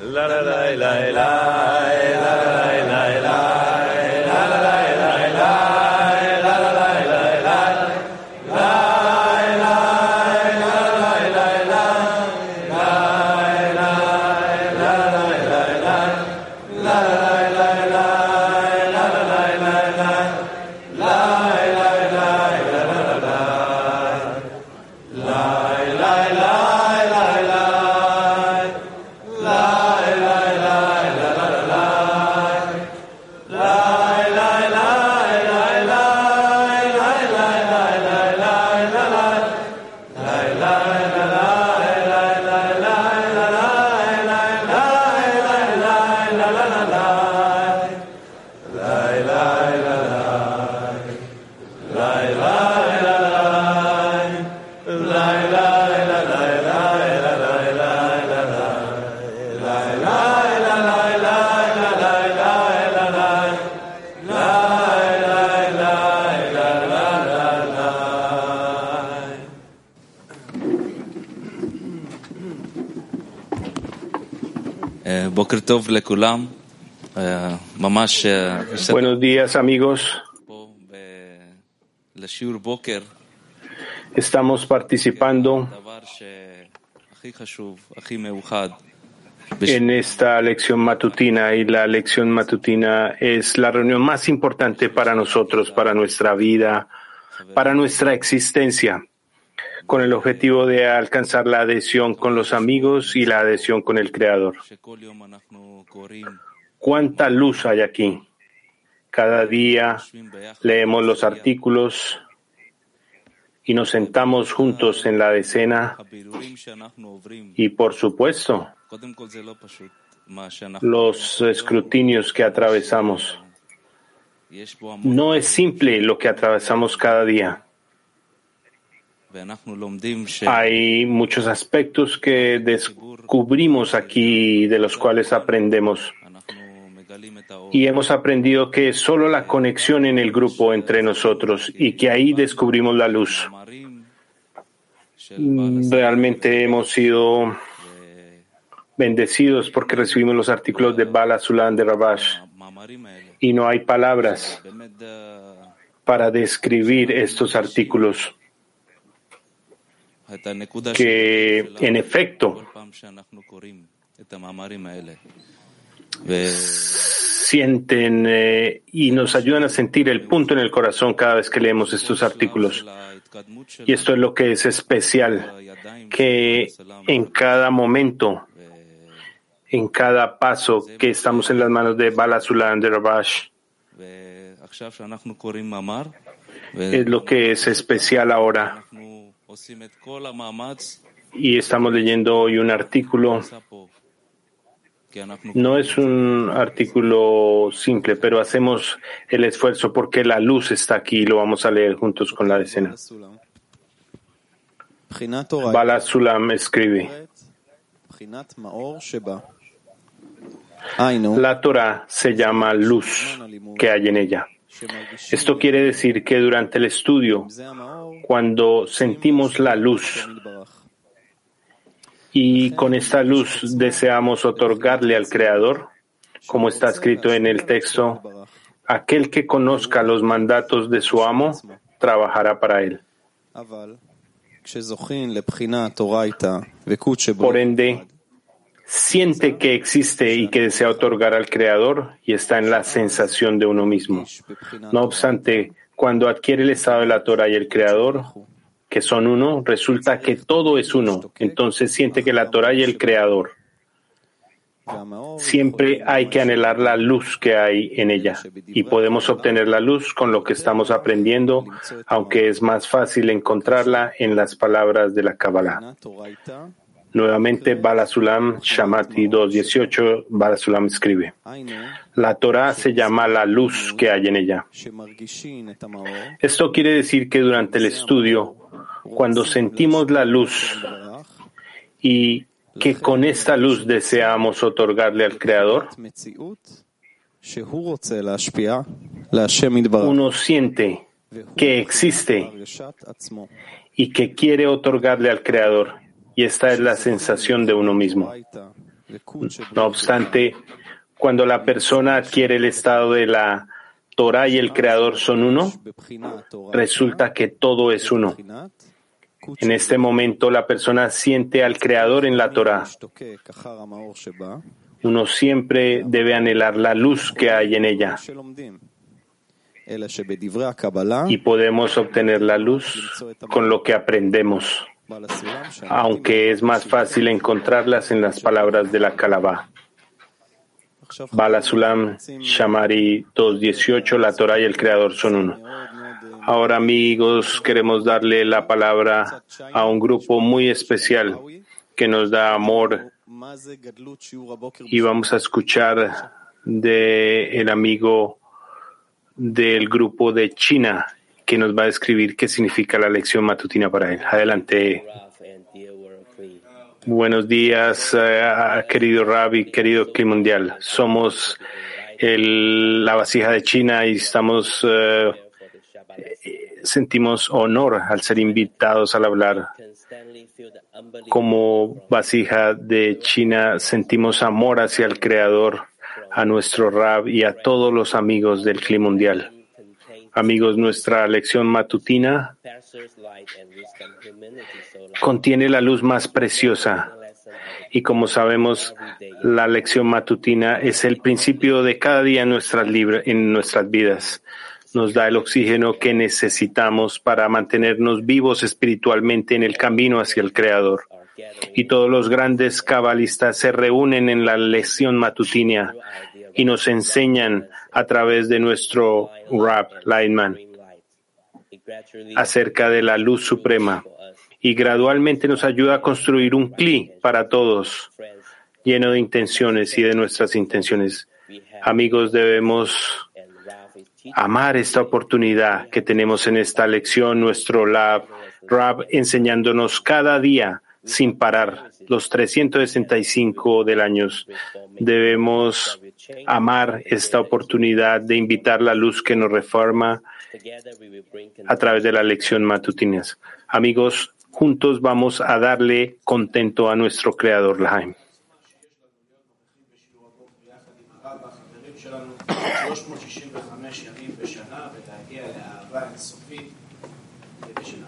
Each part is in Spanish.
la la la la la la Buenos días amigos. Estamos participando en esta lección matutina y la lección matutina es la reunión más importante para nosotros, para nuestra vida, para nuestra existencia con el objetivo de alcanzar la adhesión con los amigos y la adhesión con el Creador. ¿Cuánta luz hay aquí? Cada día leemos los artículos y nos sentamos juntos en la decena y, por supuesto, los escrutinios que atravesamos. No es simple lo que atravesamos cada día. Hay muchos aspectos que descubrimos aquí de los cuales aprendemos. Y hemos aprendido que es solo la conexión en el grupo entre nosotros y que ahí descubrimos la luz. Realmente hemos sido bendecidos porque recibimos los artículos de Bala Sulan de Rabash. Y no hay palabras para describir estos artículos que en efecto sienten eh, y nos ayudan a sentir el punto en el corazón cada vez que leemos estos artículos. Y esto es lo que es especial, que en cada momento, en cada paso que estamos en las manos de Bala de es lo que es especial ahora. Y estamos leyendo hoy un artículo. No es un artículo simple, pero hacemos el esfuerzo porque la luz está aquí y lo vamos a leer juntos con la decena. Bala Sulam escribe. La Torah se llama luz que hay en ella. Esto quiere decir que durante el estudio, cuando sentimos la luz y con esta luz deseamos otorgarle al Creador, como está escrito en el texto, aquel que conozca los mandatos de su amo trabajará para él. Por ende, siente que existe y que desea otorgar al Creador y está en la sensación de uno mismo. No obstante, cuando adquiere el estado de la Torah y el Creador, que son uno, resulta que todo es uno. Entonces siente que la Torah y el Creador. Siempre hay que anhelar la luz que hay en ella y podemos obtener la luz con lo que estamos aprendiendo, aunque es más fácil encontrarla en las palabras de la Kabbalah. Nuevamente, Balasulam Shamati 2.18, Balasulam escribe, la Torah se llama la luz que hay en ella. Esto quiere decir que durante el estudio, cuando sentimos la luz y que con esta luz deseamos otorgarle al Creador, uno siente que existe y que quiere otorgarle al Creador y esta es la sensación de uno mismo. No obstante, cuando la persona adquiere el estado de la Torah y el Creador son uno, resulta que todo es uno. En este momento la persona siente al Creador en la Torah. Uno siempre debe anhelar la luz que hay en ella. Y podemos obtener la luz con lo que aprendemos, aunque es más fácil encontrarlas en las palabras de la Calabá. Bala Sulam, Shamari 2.18, la Torah y el Creador son uno. Ahora, amigos, queremos darle la palabra a un grupo muy especial que nos da amor y vamos a escuchar de el amigo del grupo de China que nos va a describir qué significa la lección matutina para él. Adelante. Buenos días, eh, querido Rabbi, querido Clima Mundial. Somos la vasija de China y estamos, eh, sentimos honor al ser invitados al hablar. Como vasija de China sentimos amor hacia el Creador, a nuestro Rab y a todos los amigos del Clima Mundial. Amigos, nuestra lección matutina contiene la luz más preciosa. Y como sabemos, la lección matutina es el principio de cada día en nuestras, vidas. Nos da el oxígeno que necesitamos para mantenernos vivos espiritualmente en el camino hacia el Creador. Y todos los grandes cabalistas se reúnen en la lección matutina y nos enseñan a través de nuestro rap, Lightman, acerca de la luz suprema y gradualmente nos ayuda a construir un cli para todos, lleno de intenciones y de nuestras intenciones. Amigos, debemos amar esta oportunidad que tenemos en esta lección, nuestro lab, rap, enseñándonos cada día sin parar los 365 del año. Debemos amar esta oportunidad de invitar la luz que nos reforma a través de la lección matutinas. Amigos, juntos vamos a darle contento a nuestro Creador Lahaim.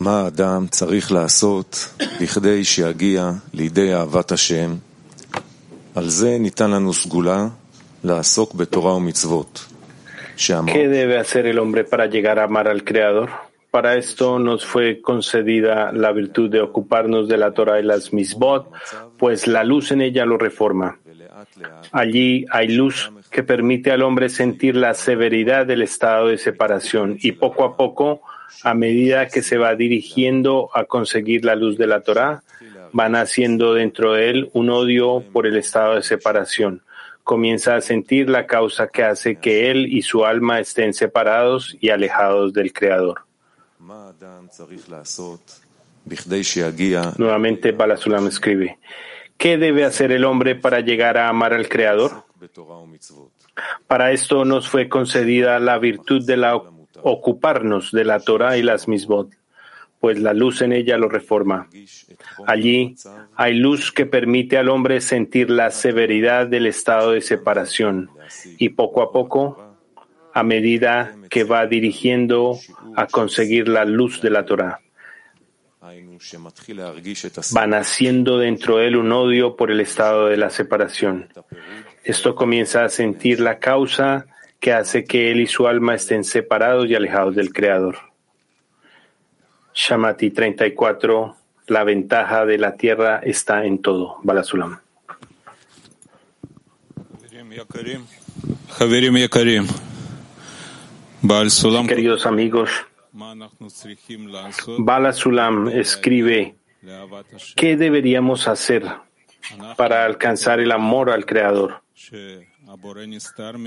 מה האדם צריך לעשות בכדי שיגיע לידי אהבת השם? על זה ניתן לנו סגולה לעסוק בתורה ומצוות. ¿Qué debe hacer el hombre para llegar a amar al Creador? Para esto nos fue concedida la virtud de ocuparnos de la Torah y las misbot, pues la luz en ella lo reforma. Allí hay luz que permite al hombre sentir la severidad del estado de separación y poco a poco a medida que se va dirigiendo a conseguir la luz de la Torah, van haciendo dentro de él un odio por el estado de separación. Comienza a sentir la causa que hace que él y su alma estén separados y alejados del Creador. Nuevamente Balasulam escribe, ¿qué debe hacer el hombre para llegar a amar al Creador? Para esto nos fue concedida la virtud de la ocuparnos de la Torah y las misbot, pues la luz en ella lo reforma. Allí hay luz que permite al hombre sentir la severidad del estado de separación y poco a poco, a medida que va dirigiendo a conseguir la luz de la Torah. Va naciendo dentro de él un odio por el estado de la separación. Esto comienza a sentir la causa que hace que él y su alma estén separados y alejados del Creador. Shamati 34. La ventaja de la tierra está en todo. Balasulam. Queridos amigos, Balasulam escribe, ¿qué deberíamos hacer para alcanzar el amor al Creador?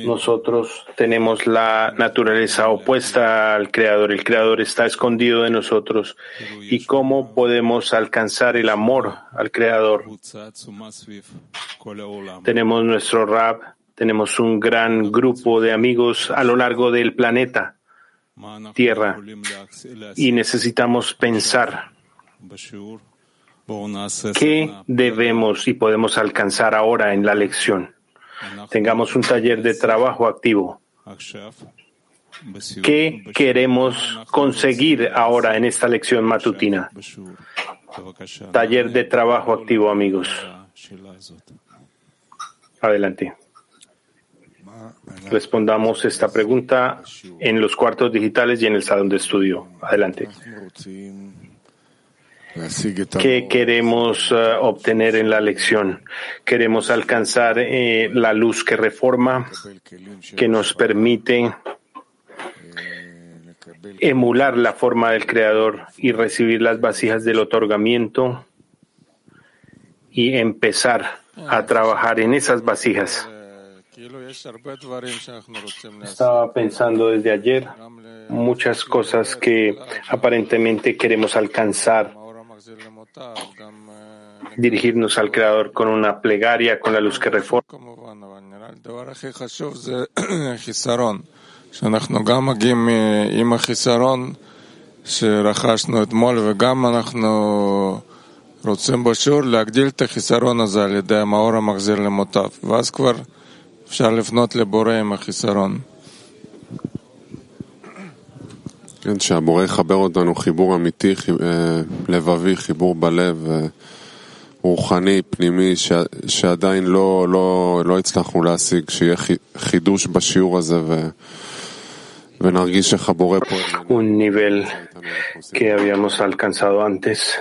Nosotros tenemos la naturaleza opuesta al Creador. El Creador está escondido de nosotros. ¿Y cómo podemos alcanzar el amor al Creador? Tenemos nuestro rap, tenemos un gran grupo de amigos a lo largo del planeta. Tierra y necesitamos pensar qué debemos y podemos alcanzar ahora en la lección. Tengamos un taller de trabajo activo. ¿Qué queremos conseguir ahora en esta lección matutina? Taller de trabajo activo, amigos. Adelante. Respondamos esta pregunta en los cuartos digitales y en el salón de estudio. Adelante. ¿Qué queremos eh, obtener en la lección? Queremos alcanzar eh, la luz que reforma, que nos permite emular la forma del Creador y recibir las vasijas del otorgamiento y empezar a trabajar en esas vasijas. Estaba pensando desde ayer muchas cosas que aparentemente queremos alcanzar, dirigirnos al Creador con una plegaria, con la luz que reforma. שאנחנו גם מגיעים עם החיסרון שרכשנו אתמול וגם אנחנו רוצים בשיעור להגדיל את החיסרון הזה על ידי המאור המחזיר למוטב ואז כבר אפשר לפנות לבורא עם החיסרון. כן, שהבורא יחבר אותנו חיבור אמיתי, לבבי, חיבור בלב, רוחני, פנימי, ש, שעדיין לא, לא, לא הצלחנו להשיג, שיהיה חידוש בשיעור הזה ו... un nivel que habíamos alcanzado antes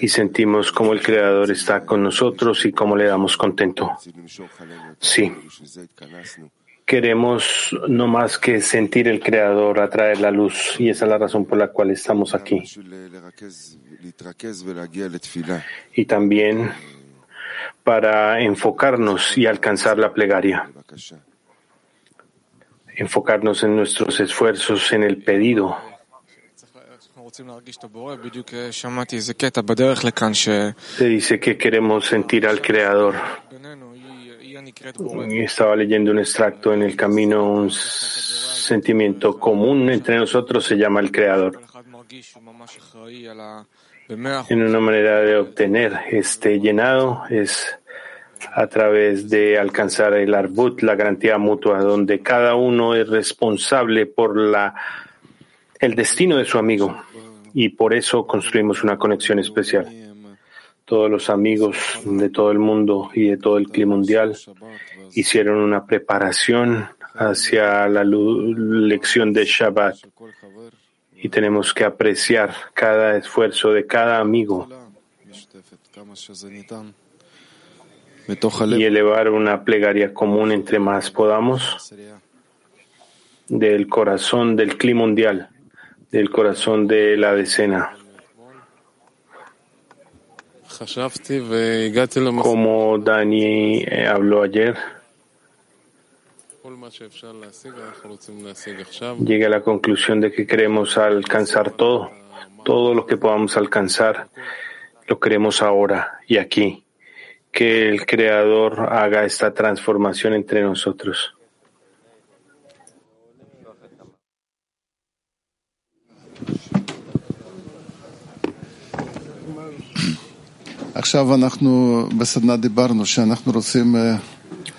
y sentimos como el Creador está con nosotros y cómo le damos contento. Sí. Queremos no más que sentir el Creador atraer la luz y esa es la razón por la cual estamos aquí. Y también para enfocarnos y alcanzar la plegaria enfocarnos en nuestros esfuerzos, en el pedido. Se dice que queremos sentir al Creador. Estaba leyendo un extracto en el camino, un sentimiento común entre nosotros se llama el Creador. En una manera de obtener este llenado es a través de alcanzar el arbut, la garantía mutua, donde cada uno es responsable por la, el destino de su amigo y por eso construimos una conexión especial. Todos los amigos de todo el mundo y de todo el clima mundial hicieron una preparación hacia la lección de Shabbat y tenemos que apreciar cada esfuerzo de cada amigo y elevar una plegaria común entre más podamos del corazón del clima mundial, del corazón de la decena. Como Dani eh, habló ayer, llegué a la conclusión de que queremos alcanzar todo, todo lo que podamos alcanzar, lo queremos ahora y aquí que el Creador haga esta transformación entre nosotros.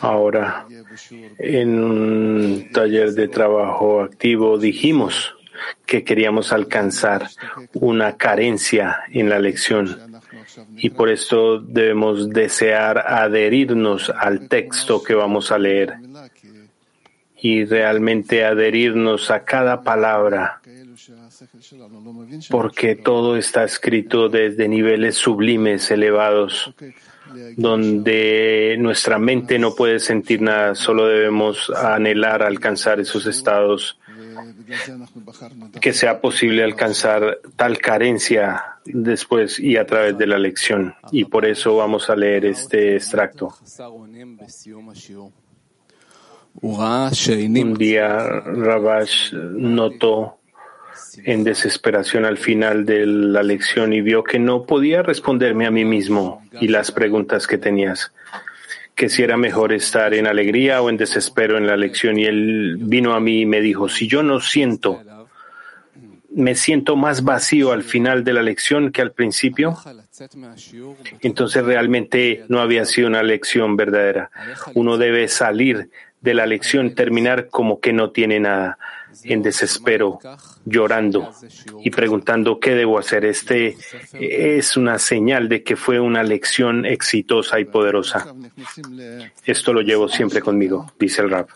Ahora, en un taller de trabajo activo dijimos que queríamos alcanzar una carencia en la lección y por esto debemos desear adherirnos al texto que vamos a leer y realmente adherirnos a cada palabra, porque todo está escrito desde niveles sublimes, elevados, donde nuestra mente no puede sentir nada, solo debemos anhelar alcanzar esos estados que sea posible alcanzar tal carencia después y a través de la lección. Y por eso vamos a leer este extracto. Un día Rabash notó en desesperación al final de la lección y vio que no podía responderme a mí mismo y las preguntas que tenías que si era mejor estar en alegría o en desespero en la lección. Y él vino a mí y me dijo, si yo no siento me siento más vacío al final de la lección que al principio, entonces realmente no había sido una lección verdadera. Uno debe salir de la lección, terminar como que no tiene nada, en desespero, llorando y preguntando qué debo hacer. Este es una señal de que fue una lección exitosa y poderosa. Esto lo llevo siempre conmigo, dice el rap.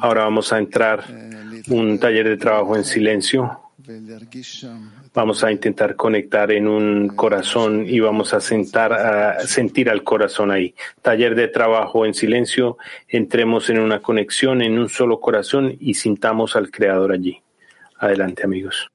Ahora vamos a entrar un taller de trabajo en silencio. Vamos a intentar conectar en un corazón y vamos a, sentar, a sentir al corazón ahí. Taller de trabajo en silencio. Entremos en una conexión en un solo corazón y sintamos al Creador allí. Adelante, amigos.